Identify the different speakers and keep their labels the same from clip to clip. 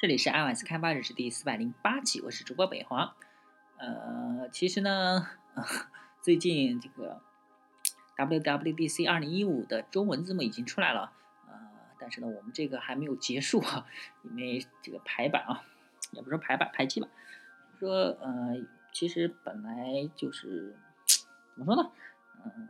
Speaker 1: 这里是 iOS 开发日志第四百零八期，我是主播北华。呃，其实呢，最近这个 WWDC 二零一五的中文字幕已经出来了，呃，但是呢，我们这个还没有结束啊，因为这个排版啊，也不是排版排期吧，说呃，其实本来就是怎么说呢，嗯，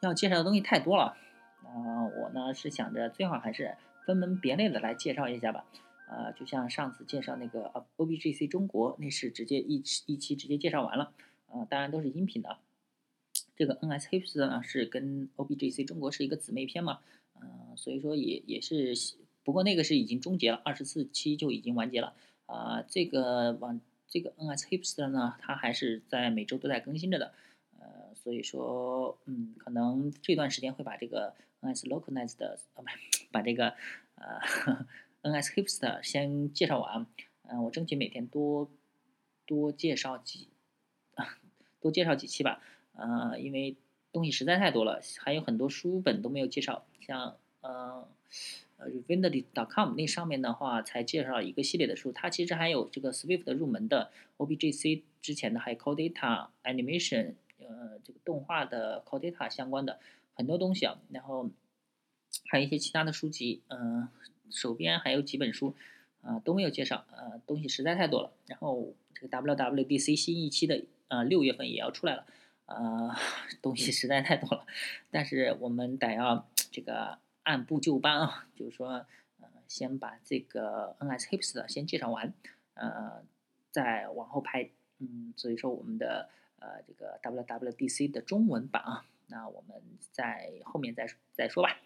Speaker 1: 要介绍的东西太多了，啊，我呢是想着最好还是分门别类的来介绍一下吧。呃，就像上次介绍那个啊 OBGC 中国，那是直接一一期直接介绍完了，呃，当然都是音频的。这个 NS Hipster 呢是跟 OBGC 中国是一个姊妹篇嘛，呃，所以说也也是，不过那个是已经终结了，二十四期就已经完结了。啊，这个往这个 NS Hipster 呢，它还是在每周都在更新着的，呃，所以说，嗯，可能这段时间会把这个 NS Localized 的，啊，不，把这个，呃。NS Hipster 先介绍完，嗯，我争取每天多多介绍几 多介绍几期吧，呃，因为东西实在太多了，还有很多书本都没有介绍，像呃呃 Revindy.com 那上面的话才介绍一个系列的书，它其实还有这个 Swift 入门的 OBGC 之前的还有 Core Data Animation，呃，这个动画的 Core Data 相关的很多东西啊，然后还有一些其他的书籍，嗯。手边还有几本书，啊都没有介绍，呃东西实在太多了。然后这个 WWDC 新一期的呃六月份也要出来了，呃 东西实在太多了。但是我们得要这个按部就班啊，就是说呃先把这个 NS Hips 的先介绍完，呃再往后拍，嗯所以说我们的呃这个 WWDC 的中文版啊，那我们在后面再再说吧。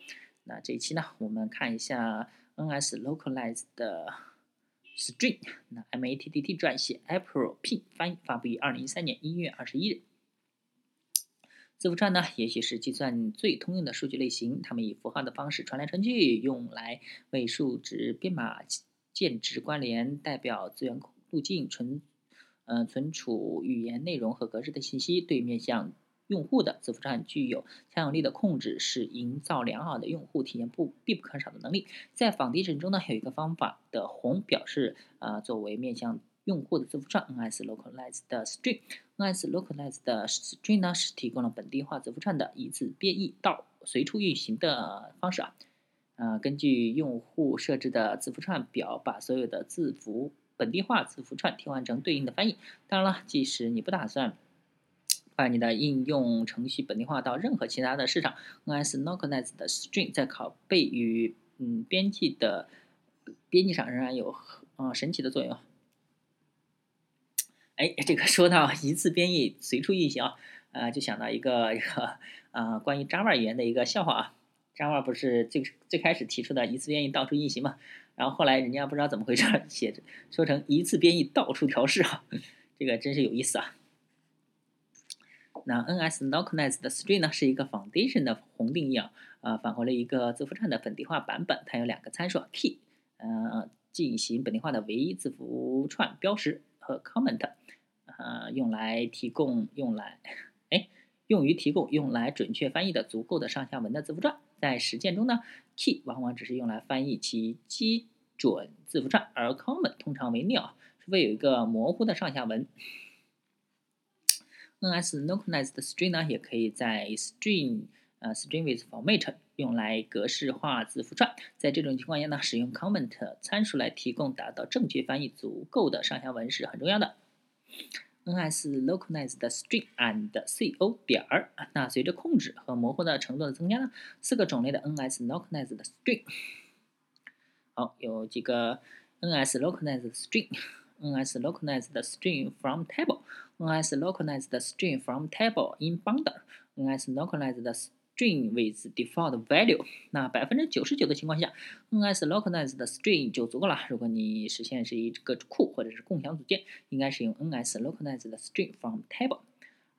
Speaker 1: 那这一期呢，我们看一下。NS localized 的 string，那 MATTT 撰写，April P 翻译，发布于二零一三年一月二十一日。字符串呢，也许是计算最通用的数据类型，它们以符号的方式传来传去，用来为数值编码键值关联，代表资源路径，存呃存储语言内容和格式的信息，对面向。用户的字符串具有强有力的控制，是营造良好的用户体验不必不可少的能力。在 Foundation 中呢，有一个方法的红表示，呃，作为面向用户的字符串，NS Localized String。NS Localized String 呢是提供了本地化字符串的一次编译到随处运行的方式啊。呃，根据用户设置的字符串表，把所有的字符本地化字符串替换成对应的翻译。当然了，即使你不打算。把你的应用程序本地化到任何其他的市场，NS localized string 在拷贝与嗯编辑的编辑上仍然有嗯神奇的作用。哎，这个说到一次编译随处运行啊，呃，就想到一个一个啊关于 Java 语言的一个笑话啊。Java 不是最最开始提出的一次编译到处运行嘛？然后后来人家不知道怎么回事，写说成一次编译到处调试啊，这个真是有意思啊。那 NS localized string 呢是一个 foundation 的宏定义啊，呃，返回了一个字符串的本地化版本。它有两个参数 key，呃，进行本地化的唯一字符串标识和 comment，呃，用来提供用来，哎，用于提供用来准确翻译的足够的上下文的字符串。在实践中呢，key 往往只是用来翻译其基准字符串，而 comment 通常为 nil，除非有一个模糊的上下文。NS localized string 呢，也可以在 string 呃 string with format 用来格式化字符串。在这种情况下呢，使用 comment 参数来提供达到正确翻译足够的上下文是很重要的。NS localized string and co 点儿。那随着控制和模糊的程度的增加呢，四个种类的 NS localized string。好，有几个 NS localized string。NS localized string from table NS localized string from table in bundle NS localized string with default value。那百分之九十九的情况下，NS localized string 就足够了。如果你实现是一个库或者是共享组件，应该使用 NS localized string from table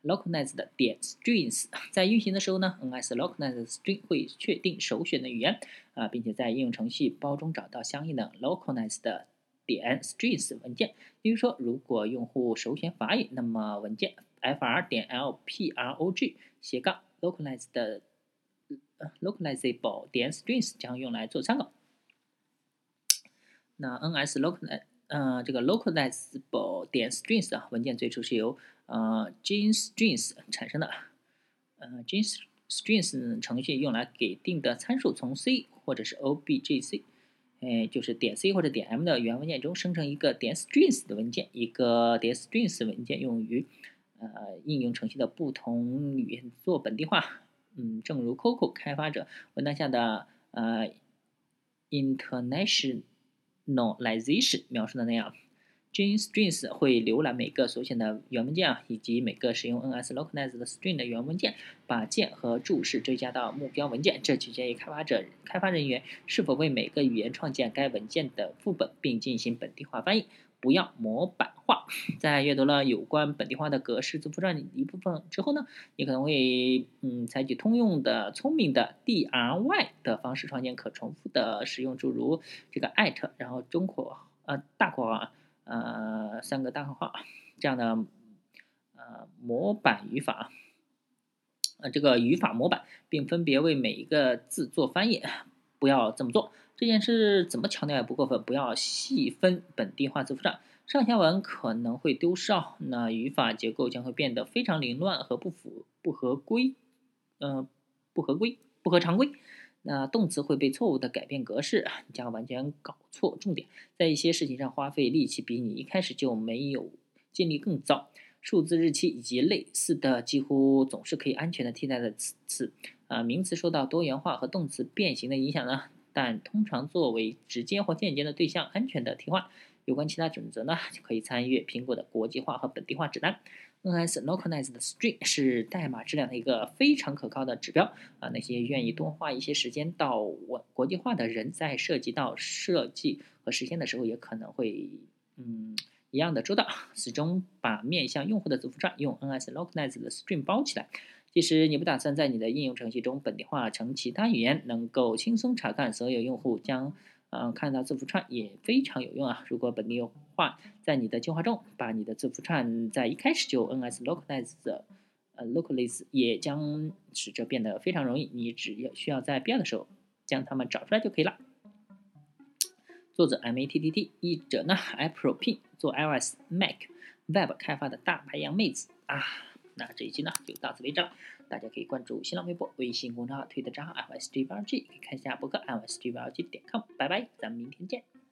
Speaker 1: localized 点 strings。在运行的时候呢，NS localized string 会确定首选的语言啊，并且在应用程序包中找到相应的 localized 点 strings 文件，比如说，如果用户首选法语，那么文件 fr 点 lprog 斜杠 localized 的 localizable 点 strings 将用来做参考。那 NS local 呃这个 localizable 点 strings 啊文件最初是由呃 Jin strings 产生的，呃 Jin strings 程序用来给定的参数从 C 或者是 Objc，哎就是点 C 或者点 M 的源文件中生成一个点 strings 的文件，一个点 strings 文件用于呃应用程序的不同语言做本地化。嗯，正如 Coco 开发者文档下的呃 internationalization 描述的那样，JStrings 会浏览每个所选的原文件啊，以及每个使用 NS localized string 的原文件，把键和注释追加到目标文件。这取决于开发者开发人员是否为每个语言创建该文件的副本，并进行本地化翻译。不要模板化。在阅读了有关本地化的格式字符串一部分之后呢，你可能会嗯采取通用的聪明的 DRY 的方式创建可重复的使用，诸如这个艾特，然后中括呃大括号啊呃三个大括号这样的呃模板语法，呃这个语法模板，并分别为每一个字做翻译。不要这么做。这件事怎么强调也不过分。不要细分本地化字符串，上下文可能会丢失哦。那语法结构将会变得非常凌乱和不符不合规，嗯，不合规不合常规。那动词会被错误的改变格式，将完全搞错重点。在一些事情上花费力气比你一开始就没有建立更糟。数字、日期以及类似的几乎总是可以安全的替代的词词。啊，名词受到多元化和动词变形的影响呢？但通常作为直接或间接的对象安全的替换。有关其他准则呢，就可以参阅苹果的国际化和本地化指南。NS localized string 是代码质量的一个非常可靠的指标啊。那些愿意多花一些时间到我国际化的人，在涉及到设计和实现的时候，也可能会嗯一样的周到，始终把面向用户的字符串用 NS localized string 包起来。其实你不打算在你的应用程序中本地化成其他语言，能够轻松查看所有用户将嗯看到字符串也非常有用啊。如果本地化在你的计划中，把你的字符串在一开始就 NS localize 呃 localize 也将使这变得非常容易。你只要需要在必要的时候将它们找出来就可以了。作者 M A T T T，译者呢 April P，做 iOS、Mac、Web 开发的大白羊妹子啊。那这一期呢就到此为止了，大家可以关注新浪微博、微信公众号、推特账号 msgbrg 可以看一下博客 msgbrg 点 com 拜拜，咱们明天见。